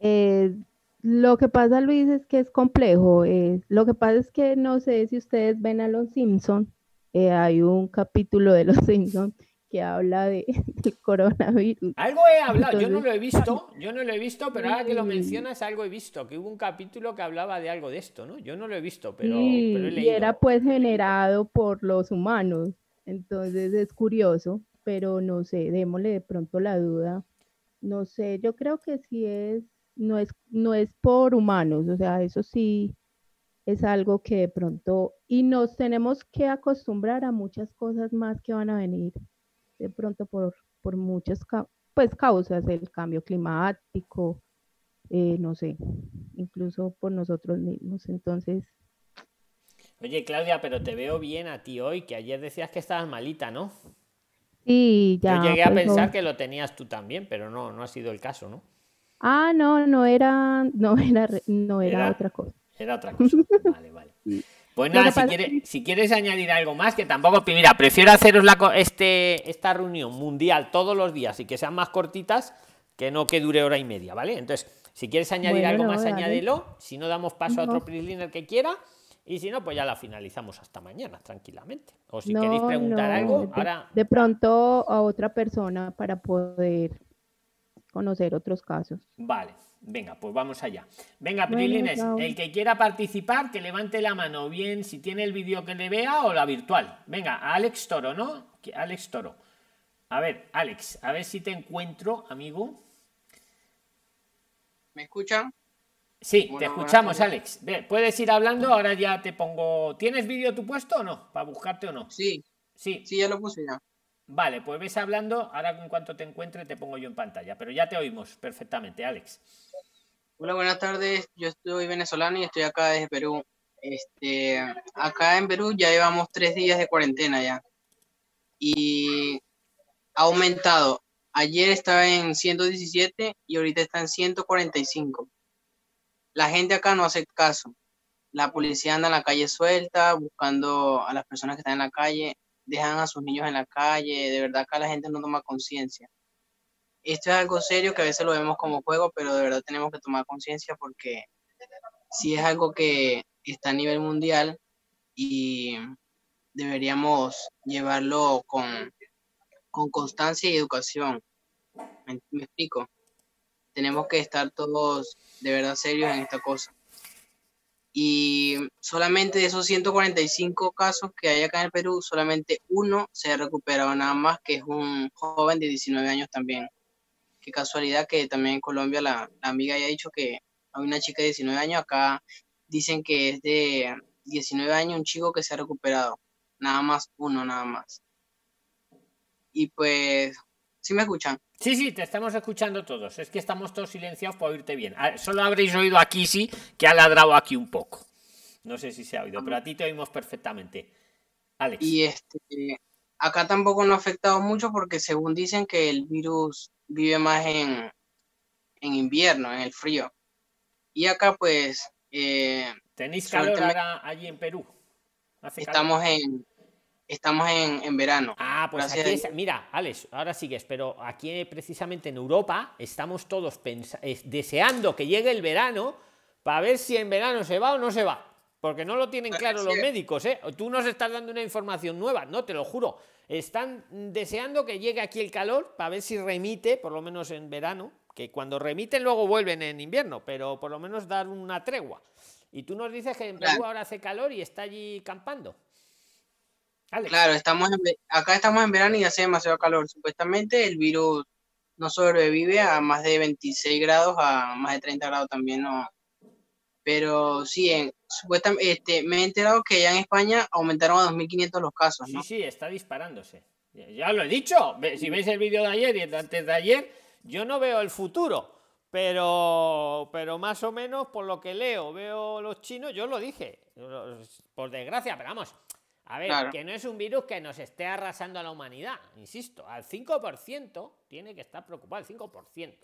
Eh, lo que pasa, Luis, es que es complejo. Eh, lo que pasa es que no sé si ustedes ven a Los Simpson. Eh, hay un capítulo de Los Simpson que habla de, del coronavirus. Algo he hablado, yo no lo he visto, yo no lo he visto, pero ahora que lo mencionas, algo he visto, que hubo un capítulo que hablaba de algo de esto, ¿no? Yo no lo he visto, pero, Y era pues generado por los humanos, entonces es curioso. pero no sé, démosle de pronto la duda. No sé, yo creo que sí es, no es, no es por humanos, o sea, eso sí es algo que de pronto, y nos tenemos que acostumbrar a muchas cosas más que van a venir de pronto por, por muchas pues, causas, el cambio climático, eh, no sé, incluso por nosotros mismos. Entonces... Oye, Claudia, pero te veo bien a ti hoy, que ayer decías que estabas malita, ¿no? Sí, ya. Yo llegué a pensar que lo tenías tú también, pero no, no ha sido el caso, ¿no? Ah, no, no era, no era, no era, otra cosa. Era otra cosa. Vale, vale. Pues nada, si, quieres, si quieres añadir algo más, que tampoco, mira, prefiero haceros la, este, esta reunión mundial todos los días y que sean más cortitas que no que dure hora y media, ¿vale? Entonces, si quieres añadir algo más, añádelo. Si no, damos paso a otro PRISLINER que quiera. Y si no, pues ya la finalizamos hasta mañana, tranquilamente. O si queréis preguntar algo, ahora. De pronto a otra persona para poder conocer otros casos. Vale, venga, pues vamos allá. Venga, Prilines, el que quiera participar, que levante la mano, bien si tiene el vídeo que le vea o la virtual. Venga, Alex Toro, ¿no? Alex Toro. A ver, Alex, a ver si te encuentro, amigo. ¿Me escuchan? Sí, te escuchamos, Alex. puedes ir hablando, ahora ya te pongo. ¿Tienes vídeo tu puesto o no? ¿Para buscarte o no? Sí. Sí. Sí, ya lo puse ya. Vale, pues ves hablando, ahora en cuanto te encuentre te pongo yo en pantalla, pero ya te oímos perfectamente, Alex. Hola, buenas tardes. Yo estoy venezolano y estoy acá desde Perú. Este, acá en Perú ya llevamos tres días de cuarentena ya. Y ha aumentado. Ayer estaba en 117 y ahorita está en 145. La gente acá no hace caso. La policía anda en la calle suelta, buscando a las personas que están en la calle, dejan a sus niños en la calle, de verdad acá la gente no toma conciencia. Esto es algo serio que a veces lo vemos como juego, pero de verdad tenemos que tomar conciencia porque si es algo que está a nivel mundial y deberíamos llevarlo con, con constancia y educación. me explico? tenemos que estar todos de verdad serios en esta cosa. Y solamente de esos 145 casos que hay acá en el Perú, solamente uno se ha recuperado nada más, que es un joven de 19 años también. Qué casualidad que también en Colombia la, amiga haya dicho que hay una chica de 19 años, acá dicen que es de 19 años un chico que se ha recuperado. Nada más uno, nada más. Y pues ¿Sí me escuchan? Sí, sí, te estamos escuchando todos. Es que estamos todos silenciados para oírte bien. Ah, solo habréis oído aquí, sí, que ha ladrado aquí un poco. No sé si se ha oído, pero a ti te oímos perfectamente. Alex. Y este, acá tampoco nos ha afectado mucho porque según dicen que el virus vive más en, en invierno, en el frío. Y acá pues... Eh, ¿Tenéis calor ahora allí en Perú? estamos en estamos en, verano. Ah, pues aquí es, mira, Alex, ahora sigues, pero aquí precisamente en Europa estamos todos deseando que llegue el verano para ver si en verano se va o no se va. Porque no lo tienen claro los médicos, ¿eh? Tú nos estás dando una información nueva, no, te lo juro. Están deseando que llegue aquí el calor para ver si remite, por lo menos en verano, que cuando remiten luego vuelven en invierno, pero por lo menos dar una tregua. Y tú nos dices que en Perú ahora hace calor y está allí campando. Claro, estamos acá estamos en verano y hace demasiado calor. Supuestamente el virus no sobrevive a más de 26 grados, a más de 30 grados también no. Pero sí, en, supuestamente, este, me he enterado que ya en España aumentaron a 2.500 los casos. Sí, sí, está disparándose. Ya lo he dicho. Si veis el vídeo de ayer y antes de ayer, yo no veo el futuro. Pero, pero más o menos por lo que leo, veo los chinos, yo lo dije, por desgracia, pero vamos, a ver, que no es un virus que nos esté arrasando a la humanidad, insisto, al 5% tiene que estar preocupado, el 5%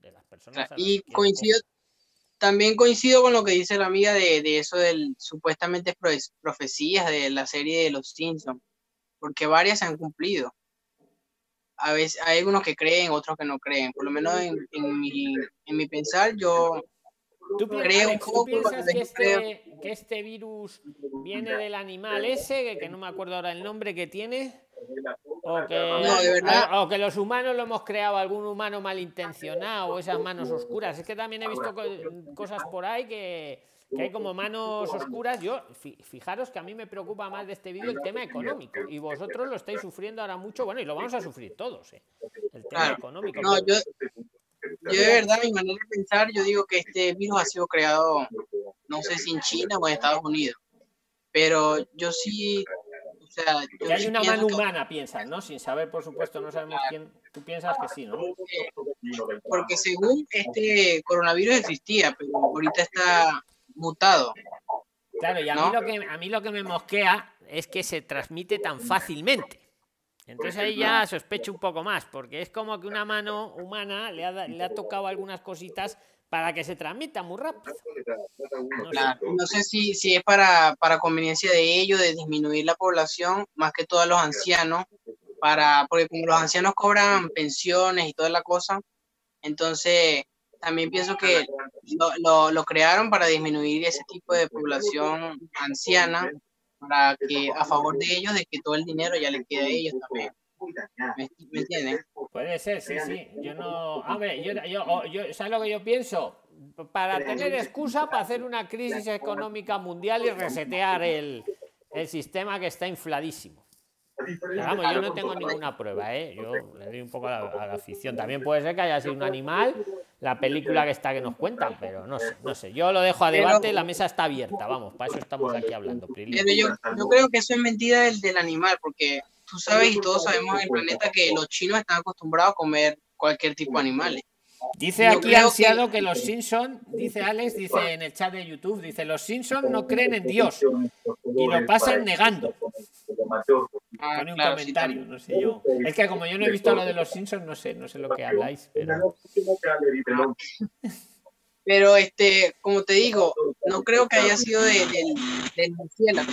de las personas. y coincido, también coincido con lo que dice la amiga de, eso del supuestamente profecías de la serie de los Simpsons, porque varias se han cumplido. A veces hay algunos que creen, otros que no creen. Por lo menos en, mi, en mi pensar, yo ¿Tú, piensas que este, que este, virus viene del animal ese, que, no me acuerdo ahora el nombre que tiene? O que, los humanos lo hemos creado, algún humano malintencionado, o esas manos oscuras. Es que también he visto cosas por ahí que, que hay como manos oscuras. Yo, fijaros que a mí me preocupa más de este vídeo el tema económico. Y vosotros lo estáis sufriendo ahora mucho. Bueno, y lo vamos a sufrir todos, ¿eh? El tema económico. No, yo, yo de verdad, mi manera de pensar, yo digo que este virus ha sido creado, no sé si en China o en Estados Unidos. Pero yo sí que hay una mano humana, piensas, ¿no? Sin saber, por supuesto, no sabemos quién. Tú piensas que sí, ¿no? Porque según este coronavirus existía, pero ahorita está mutado. Claro, y a, mí, lo que, a mí lo que me mosquea es que se transmite tan fácilmente. Entonces ahí ya sospecho un poco más, porque es como que una mano humana le ha, le ha tocado algunas cositas para que se transmita muy rápido. No, sé, si, si es para, para conveniencia de ellos, de disminuir la población, más que todos los ancianos, para, porque como los ancianos cobran pensiones y toda la cosa, entonces también pienso que lo, lo, crearon para disminuir ese tipo de población anciana, para que a favor de ellos, de que todo el dinero ya le quede a ellos también. ¿Me, entienden? Puede ser, sí, sí. Yo no. Hombre, yo, yo, yo, ¿sabes lo que yo pienso? Para tener excusa para hacer una crisis económica mundial y resetear el, el sistema que está infladísimo. vamos, yo no tengo ninguna prueba, ¿eh? Yo le doy un poco a la, afición. También puede ser que haya sido un animal, la película que está que nos cuentan, pero no sé, no sé. Yo lo dejo a debate, la mesa está abierta, vamos, para eso estamos aquí hablando. Pero yo, yo creo que eso es mentira del, del animal, porque tú sabes y todos sabemos en el planeta que los chinos están acostumbrados a comer cualquier tipo de animales. Dice aquí ansiado que... los Simpson, dice Alex, dice en el chat de YouTube, dice los Simpson no creen en Dios y lo pasan negando. Ah, un comentario, no sé yo. Es que como yo no he visto lo de los Simpsons, no sé, no sé lo que habláis, pero... Pero, este, como te digo, no creo que haya sido del de, murciélago.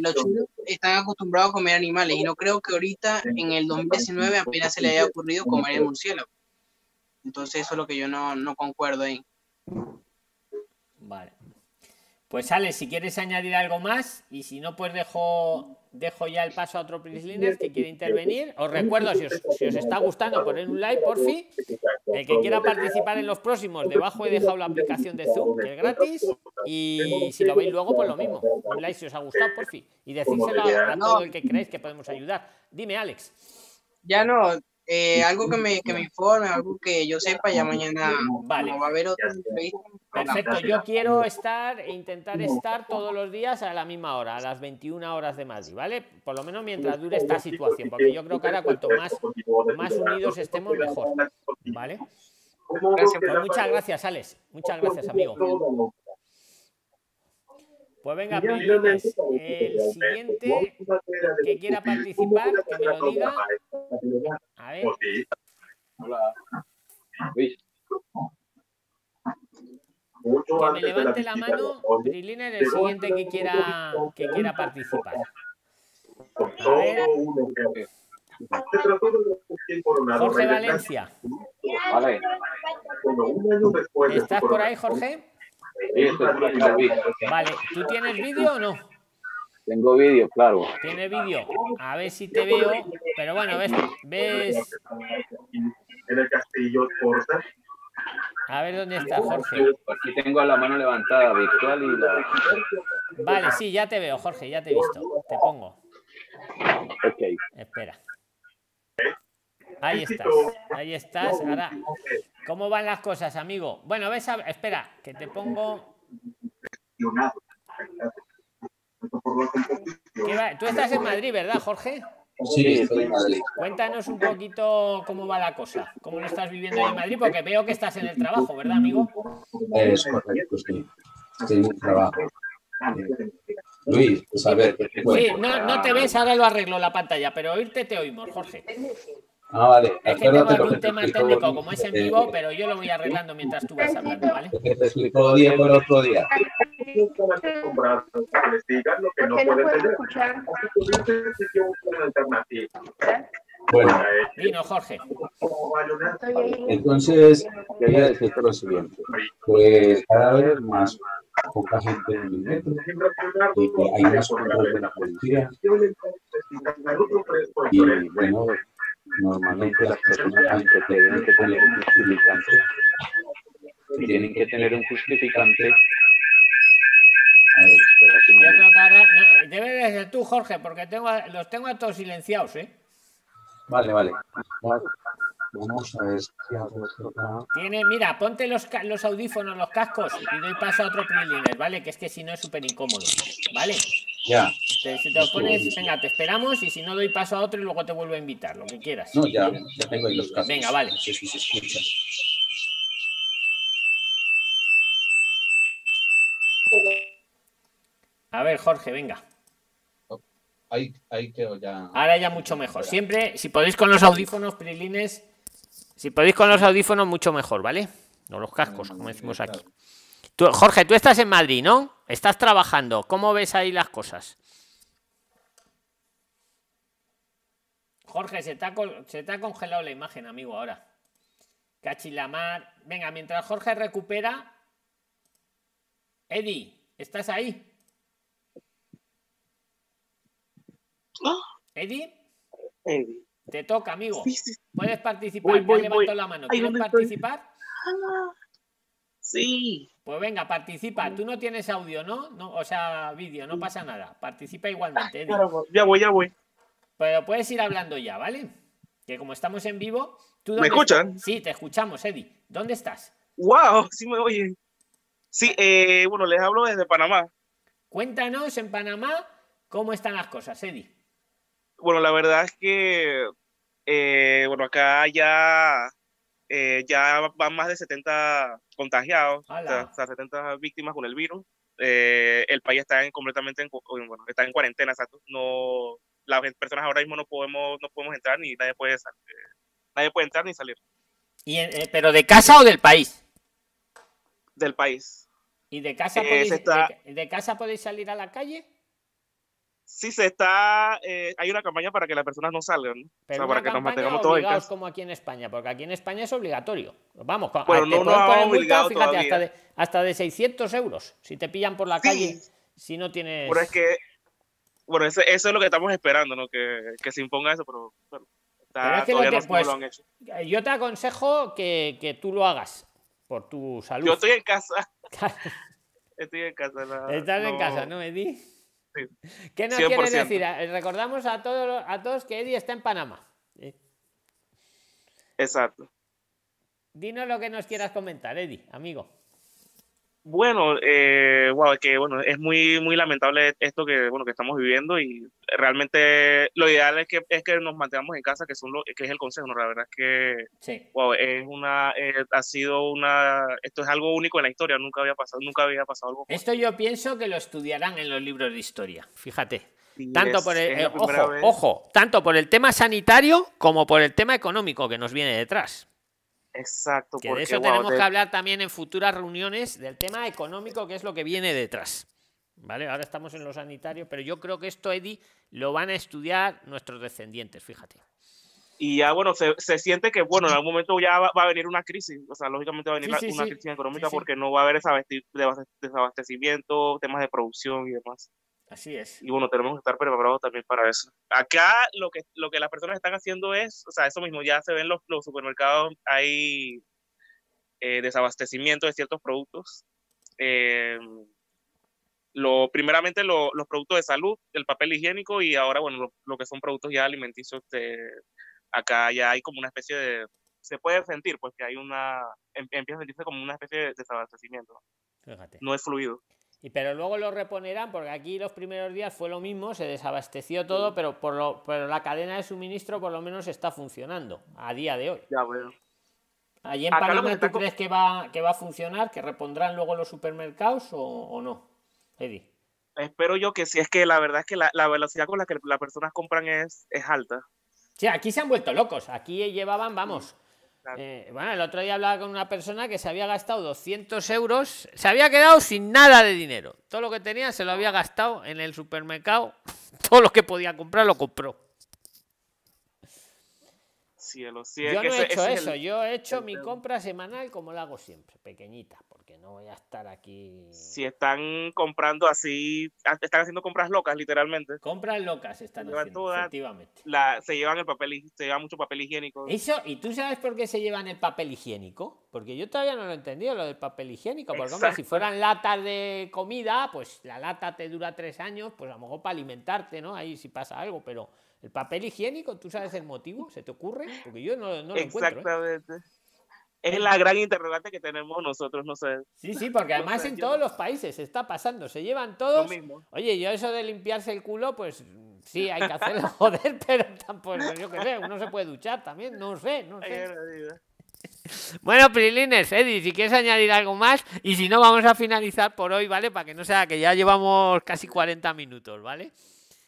los chinos están acostumbrados a comer animales y no creo que ahorita, en el 2019, apenas se le haya ocurrido comer el murciélago. Entonces, eso es lo que yo no, no concuerdo ahí. Vale. Pues Ale, si quieres añadir algo más, y si no, pues dejo, dejo ya el paso a otro Prisliner que quiere intervenir. Os recuerdo, si os, si os está gustando, poner un like, por fin. El que quiera participar en los próximos, debajo he dejado la aplicación de Zoom, que es gratis. Y si lo veis luego, pues lo mismo. Un like si os ha gustado, por fin. Y decírselo a, a todo el que creéis que podemos ayudar. Dime, Alex. Ya no, eh, algo que me, que me informe, algo que yo sepa, ya mañana vale. va a haber otra Perfecto, yo quiero estar e intentar estar todos los días a la misma hora, a las 21 horas de Madrid, ¿vale? Por lo menos mientras dure esta situación, porque yo creo que ahora cuanto más, más unidos estemos, mejor, ¿vale? Pues muchas gracias, Alex. Muchas gracias, amigo. Pues venga, el siguiente que quiera participar, que me lo diga. A ver. Hola. Que me levante la mano, Brilina, el siguiente que quiera, que quiera participar. A ver. Jorge Valencia. Vale. ¿Estás por ahí, Jorge? Vale, ¿tú tienes vídeo o no? Tengo vídeo, claro. Tiene vídeo. A ver si te veo. Pero bueno, ves. ves... En el castillo A ver dónde está Jorge. Aquí tengo la mano levantada, virtual y la. Vale, sí, ya te veo, Jorge, ya te he visto. Te pongo. Ok. Espera. Ahí estás, ahí estás. Ahora, ¿cómo van las cosas, amigo? Bueno, ves, a... espera, que te pongo. Tú estás en Madrid, ¿verdad, Jorge? Sí, estoy en Madrid. Cuéntanos un poquito cómo va la cosa, cómo lo estás viviendo en Madrid, porque veo que estás en el trabajo, ¿verdad, amigo? Es correcto, sí. Estoy en el trabajo. Luis, pues a ver. Sí, no, no te ves, ahora lo arreglo la pantalla, pero oírte te oímos, Jorge. Ah, vale. Es que tengo algún tema técnico como es en vivo, pero yo lo voy arreglando mientras tú vas hablando, ¿vale? Te explico día por otro día. Bueno. Vino, Jorge. Entonces, quería decirte lo siguiente. Pues cada vez más poca gente en el metro y hay más control de la policía. Y bueno, Normalmente las personas que tienen que tener un justificante. Tienen que tener un justificante. A ver, espera, debe de ser tú, Jorge, porque los tengo a todos silenciados, ¿eh? Vale, vale. Vamos a ver Tiene, mira, ponte los, audífonos, los cascos y doy paso a otro preliner, ¿vale? Que es que si no es súper incómodo, ¿vale? Ya. Te, si te los pones, venga, te esperamos y si no doy paso a otro y luego te vuelvo a invitar, lo que quieras. No, ya, ya tengo ahí los casos. Venga, vale. No sé si se escucha. A ver, Jorge, venga. Ahí, ahí quedo ya. Ahora ya mucho mejor. Siempre, si podéis con los audífonos, prilines, si podéis con los audífonos, mucho mejor, ¿vale? No los cascos, como decimos aquí. Tú, Jorge, tú estás en Madrid, ¿no? Estás trabajando. ¿Cómo ves ahí las cosas? Jorge, se te ha, col- se te ha congelado la imagen, amigo, ahora. Cachilamar. Venga, mientras Jorge recupera. Eddie, ¿estás ahí? Eddie, Eddie. te toca, amigo. Sí, sí, Puedes participar. Voy, Ya voy, la mano. ¿Quieres participar? Ah, sí. Pues venga, participa. Tú no tienes audio, ¿no? no o sea, vídeo, no pasa nada. Participa igualmente, Eddie. Caramba, Ya voy, ya voy. Pero puedes ir hablando ya, ¿vale? Que como estamos en vivo. ¿tú ¿Me escuchan? estás? Sí, te escuchamos, Eddie. ¿Dónde estás? Wow, sí me oyen. Sí, eh, bueno, les hablo desde Panamá. Cuéntanos en Panamá cómo están las cosas, Eddie. Bueno, la verdad es que, eh, bueno, acá ya, eh, ya van más de 70 contagiados, o ¡Hala! sea, o sea, 70 víctimas con el virus. Eh, el país está en, completamente en, bueno, está en cuarentena. No, las personas ahora mismo no podemos, no podemos entrar ni nadie puede, sal- eh, nadie puede entrar ni salir Y, en- eh, ¿Pero de casa o del país? del país. ¿Y de casa, podéis, está- de, de casa podéis salir a la calle? Sí, se está, eh, hay una campaña para que las personas no salgan, ¿no? Pero o sea, para que nos mantengamos todos en casa. como aquí en España, porque aquí en España es obligatorio. Vamos, con- Bueno, te no pueden poner multa, fíjate, hasta de, hasta de 600 euros si te pillan por la Sí. calle si no tienes... Pero es que, bueno, eso, eso es lo que estamos esperando, ¿no? Que, que se imponga eso, pero bueno, está- Pero es que lo que- no, no pues, lo han hecho. Yo te aconsejo que, que tú lo hagas por tu salud. Yo estoy en casa, estoy en casa. la- Estás en no- casa, ¿no, Eddie? Sí. ¿Qué nos 100%. quieres decir? Recordamos a todos, a todos que Eddie está en Panamá. Eh, Exacto. Dinos lo que nos quieras comentar, Eddie, amigo. Bueno, eh, wow, que bueno, es muy, muy lamentable esto que, bueno, que estamos viviendo y realmente lo ideal es que, es que nos mantengamos en casa, que, son lo, que es el consejo, ¿no? La verdad es que, Sí. wow, es una, eh, ha sido una, esto es algo único en la historia, nunca había pasado, nunca había pasado algo Esto yo pienso que lo estudiarán en los libros de historia. Fíjate. Tanto es- por el, eh, primera ojo, vez- ojo, tanto por el tema sanitario como por el tema económico que nos viene detrás. Exacto, Que porque de eso wow, tenemos de- que hablar también en futuras reuniones del tema económico, que es lo que viene detrás. ¿Vale? Ahora estamos en lo sanitario, pero yo creo que esto, Eddie, lo van a estudiar nuestros descendientes, fíjate. y ya bueno, se, se siente que bueno, en algún momento ya va, va a venir una crisis, o sea, lógicamente va a venir Sí, la- sí, una sí. crisis económica porque no va a haber desabastecimiento, temas de producción y demás. Así es. Y bueno, tenemos que estar preparados también para eso. Acá lo que, lo que las personas están haciendo es, o sea, eso mismo, ya se ven los, los supermercados, hay eh, desabastecimiento de ciertos productos. Eh, lo, primeramente lo- los productos de salud, el papel higiénico y ahora, bueno, lo, lo que son productos ya alimenticios, de, acá ya hay como una especie de, se puede sentir, pues que hay una, em- empieza a sentirse como una especie de desabastecimiento, Fíjate. no es fluido. Y pero luego lo reponerán porque aquí los primeros días fue lo mismo, se desabasteció todo, pero por lo, pero la cadena de suministro por lo menos está funcionando a día de hoy. Ya, bueno. Allí en Acá Panamá tú crees que va, que va a funcionar, que repondrán luego los supermercados o, o no, Eddie. Espero yo que sí, es que la verdad es que la, la velocidad con la que las personas compran es, es alta. Sí, aquí se han vuelto locos. Aquí llevaban, vamos. Claro. eh, bueno, el otro día hablaba con una persona que se había gastado 200 euros, se había quedado sin nada de dinero. Todo lo que tenía se lo había gastado en el supermercado. Todo lo que podía comprar lo compró. Cielo, Yo no he hecho es eso, el- yo he hecho mi compra semanal como la hago siempre, pequeñita, porque no voy a estar aquí. Si están comprando así, ah, están haciendo compras locas, literalmente. Compras locas están Llevan haciendo, toda- efectivamente. La, se llevan el papel, se llevan mucho papel higiénico. Eso, ¿y tú sabes por qué se llevan el papel higiénico? Porque yo todavía no lo he entendido, lo del papel higiénico. Porque, hombre, si Exacto. fueran latas de comida, pues la lata te dura tres años, pues a lo mejor para alimentarte, ¿no? Ahí si pasa algo, pero el papel higiénico, ¿tú sabes el motivo? ¿Se te ocurre? Porque yo no, no lo encuentro. ¿eh? Es la gran interrogante que tenemos nosotros, no sé. Sí, sí, porque además en todos los países está pasando, se llevan Lo todos. mismo. Oye, yo eso de limpiarse el culo, pues sí, hay que hacerlo, joder, pero tampoco, yo qué sé, uno se puede duchar también, no sé, no sé. Bueno, Prilines, Eddie, si quieres añadir algo más, y si no, vamos a finalizar por hoy, ¿vale? Para que no sea que ya llevamos casi 40 minutos, ¿vale?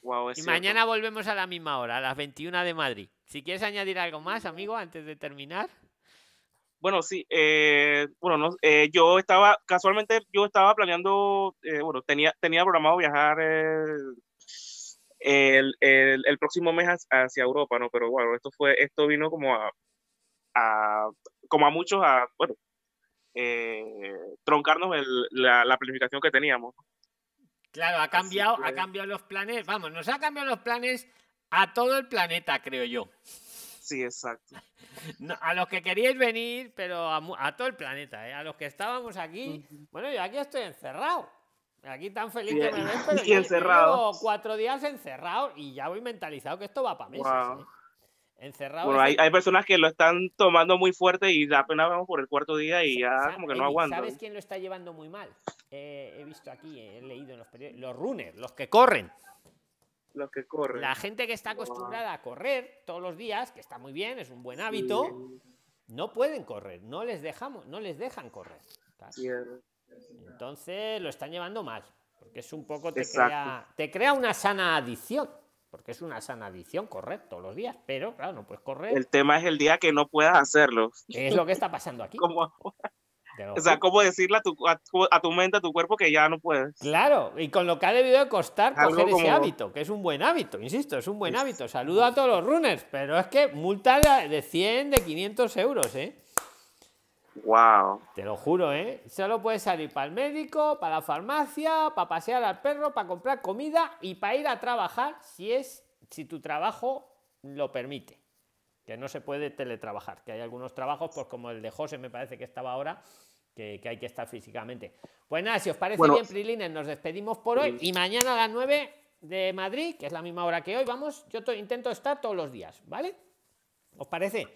Y cierto. mañana volvemos a la misma hora, a las 21 de Madrid. Si quieres añadir algo más, amigo, antes de terminar. Bueno, sí, eh, bueno, no, eh, yo estaba, casualmente yo estaba planeando, eh, bueno, tenía, tenía programado viajar eh, el, el, el próximo mes hacia- Europa, ¿no? Pero bueno, esto fue, esto vino como a, a- como a muchos a, bueno, eh, troncarnos el- la, la planificación que teníamos. Claro, ha cambiado, ha cambiado los planes. Vamos, nos ha cambiado los planes a todo el planeta, creo yo. Sí, exacto. No, a los que queríais venir, pero a, mu- a todo el planeta, ¿eh? a los que estábamos aquí. Bueno, yo aquí estoy encerrado. Aquí tan feliz Y- que me ven, pero y yo- encerrado. llevo cuatro días encerrado y ya voy mentalizado que esto va para meses. Wow. ¿eh? Encerrado. Bueno, hay, personas que lo están tomando muy fuerte y apenas vamos por el cuarto día y ya Sa- como que no aguantan. ¿Sabes quién lo está llevando muy mal? Eh, he visto aquí, he leído en los periódicos. Los runners, los que corren. Los que corren. La gente que está acostumbrada a correr todos los días, que está muy bien, es un buen hábito, no pueden correr, no les dejamos, no les dejan correr. Sí, Entonces lo están llevando mal, porque es un poco te Exacto. crea, te crea una sana adicción, porque es una sana adicción correr todos los días, pero claro, no puedes correr. El tema es el día que no puedas hacerlo. Es lo que está pasando aquí. Como, o sea. ¿cómo decirle a tu, a, tu- a tu mente, a tu cuerpo que ya no puedes? Claro, y con lo que ha debido de costar Algo coger ese hábito, que es un buen hábito, insisto, es un buen hábito. Saludo a todos los runners, pero es que multa de de 100, de 500 euros, ¿eh? Wow. Te lo juro, ¿eh? Solo puedes salir para el médico, para la farmacia, para pasear al perro, para comprar comida y para ir a trabajar si es si tu trabajo lo permite. Que no se puede teletrabajar, que hay algunos trabajos, pues como el de José me parece que estaba ahora, que, que hay que estar físicamente. Pues nada, si os parece Bueno. bien, Prilines, nos despedimos por hoy y mañana a las 9 de Madrid, que es la misma hora que hoy, vamos, yo to- intento estar todos los días, ¿vale? ¿Os parece?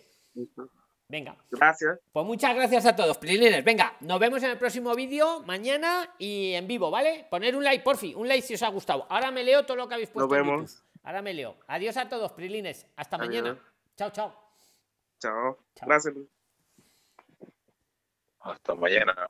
Venga. Gracias. Pues muchas gracias a todos, Prilines. Venga, nos vemos en el próximo vídeo mañana y en vivo, ¿vale? Poner un like, porfi, un like si os ha gustado. Ahora me leo todo lo que habéis puesto. Nos en vemos. YouTube. Ahora me leo. Adiós a todos, Prilines. Hasta Adiós. mañana. Chao, chao. Chao. Chao. Gracias. Hasta mañana.